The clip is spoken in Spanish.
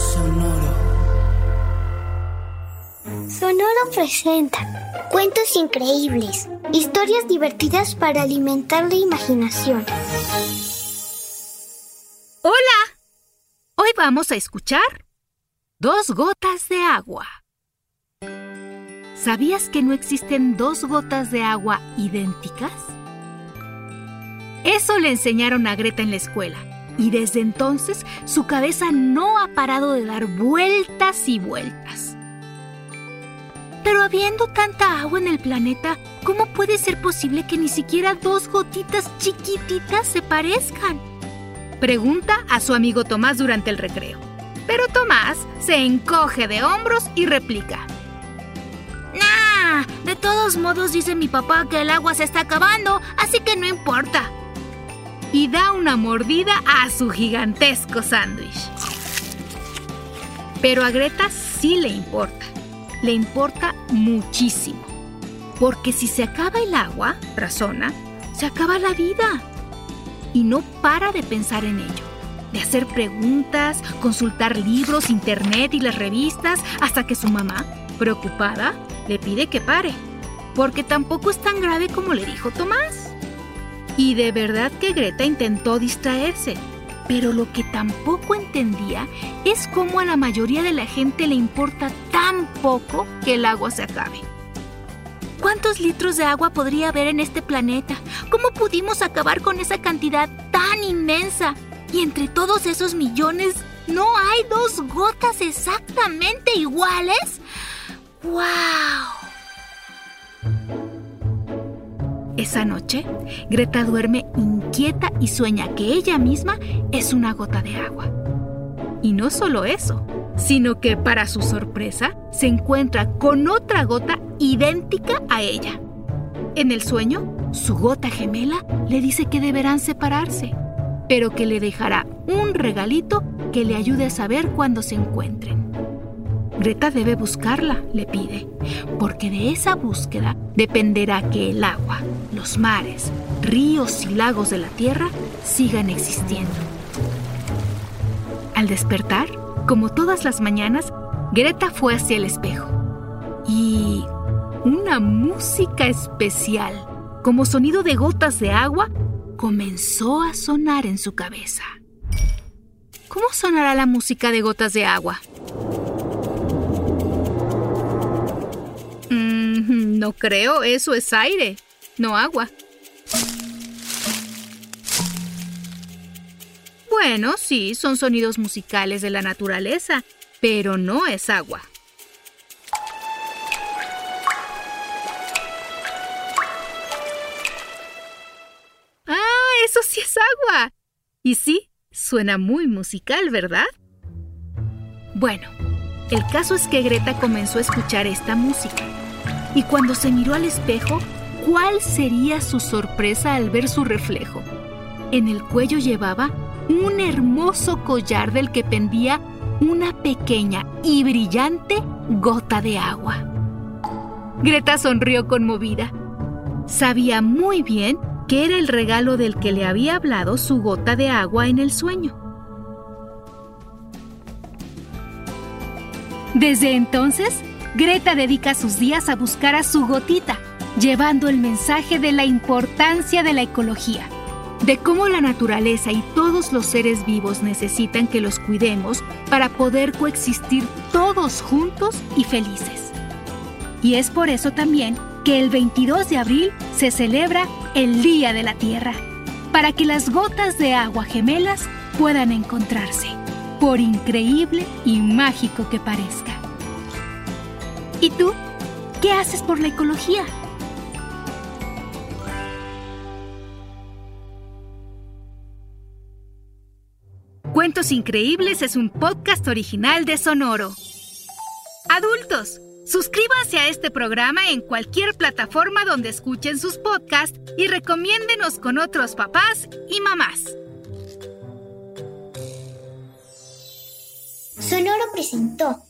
Sonoro. Sonoro presenta cuentos increíbles, historias divertidas para alimentar la imaginación. Hola. Hoy vamos a escuchar Dos gotas de agua. ¿Sabías que no existen dos gotas de agua idénticas? Eso le enseñaron a Greta en la escuela y desde entonces su cabeza no ha parado de dar vueltas y vueltas. Pero habiendo tanta agua en el planeta, ¿cómo puede ser posible que ni siquiera dos gotitas chiquititas se parezcan? Pregunta a su amigo Tomás durante el recreo. Pero Tomás se encoge de hombros y replica. Nah, de todos modos dice mi papá que el agua se está acabando, así que no importa y da una mordida a su gigantesco sándwich. Pero a Greta sí le importa, le importa muchísimo. Porque si se acaba el agua, razona, se acaba la vida. Y no para de pensar en ello, de hacer preguntas, consultar libros, internet y las revistas, hasta que su mamá, preocupada, le pide que pare. Porque tampoco es tan grave como le dijo Tomás. Y de verdad que Greta intentó distraerse, pero lo que tampoco entendía es cómo a la mayoría de la gente le importa tan poco que el agua se acabe. ¿Cuántos litros de agua podría haber en este planeta? ¿Cómo pudimos acabar con esa cantidad tan inmensa? Y entre todos esos millones, ¿no hay dos gotas exactamente iguales? ¡Wow! Esa noche, Greta duerme inquieta y sueña que ella misma es una gota de agua. Y no solo eso, sino que para su sorpresa se encuentra con otra gota idéntica a ella. En el sueño, su gota gemela le dice que deberán separarse, pero que le dejará un regalito que le ayude a saber cuándo se encuentren. Greta debe buscarla, le pide, porque de esa búsqueda dependerá que el agua, los mares, ríos y lagos de la Tierra sigan existiendo. Al despertar, como todas las mañanas, Greta fue hacia el espejo y una música especial, como sonido de gotas de agua, comenzó a sonar en su cabeza. ¿Cómo sonará la música de gotas de agua? No creo, eso es aire, no agua. Bueno, sí, son sonidos musicales de la naturaleza, pero no es agua. Ah, eso sí es agua. Y sí, suena muy musical, ¿verdad? Bueno, el caso es que Greta comenzó a escuchar esta música y cuando se miró al espejo, ¿cuál sería su sorpresa al ver su reflejo? En el cuello llevaba un hermoso collar del que pendía una pequeña y brillante gota de agua. Greta sonrió conmovida. Sabía muy bien que era el regalo del que le había hablado su gota de agua en el sueño. Desde entonces, Greta dedica sus días a buscar a su gotita, llevando el mensaje de la importancia de la ecología, de cómo la naturaleza y todos los seres vivos necesitan que los cuidemos para poder coexistir todos juntos y felices. Y es por eso también que el 22 de abril se celebra el Día de la Tierra, para que las gotas de agua gemelas puedan encontrarse, por increíble y mágico que parezca. ¿Y tú? ¿Qué haces por la ecología? Cuentos Increíbles es un podcast original de Sonoro. Adultos, suscríbanse a este programa en cualquier plataforma donde escuchen sus podcasts y recomiéndenos con otros papás y mamás. Sonoro presentó